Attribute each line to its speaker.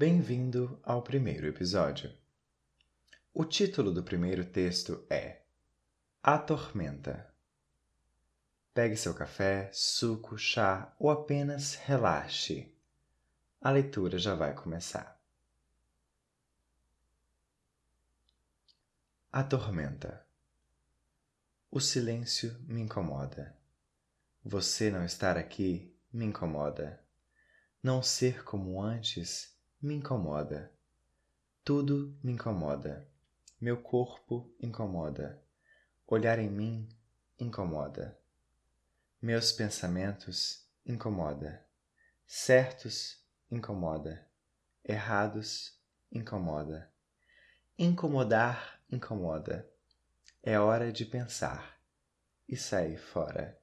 Speaker 1: Bem-vindo ao primeiro episódio. O título do primeiro texto é A Tormenta. Pegue seu café, suco, chá ou apenas relaxe. A leitura já vai começar. A tormenta. O silêncio me incomoda. Você não estar aqui me incomoda. Não ser como antes me incomoda. Tudo me incomoda. Meu corpo incomoda. Olhar em mim incomoda. Meus pensamentos incomoda. Certos incomoda. Errados incomoda. Incomodar incomoda. É hora de pensar e sair fora.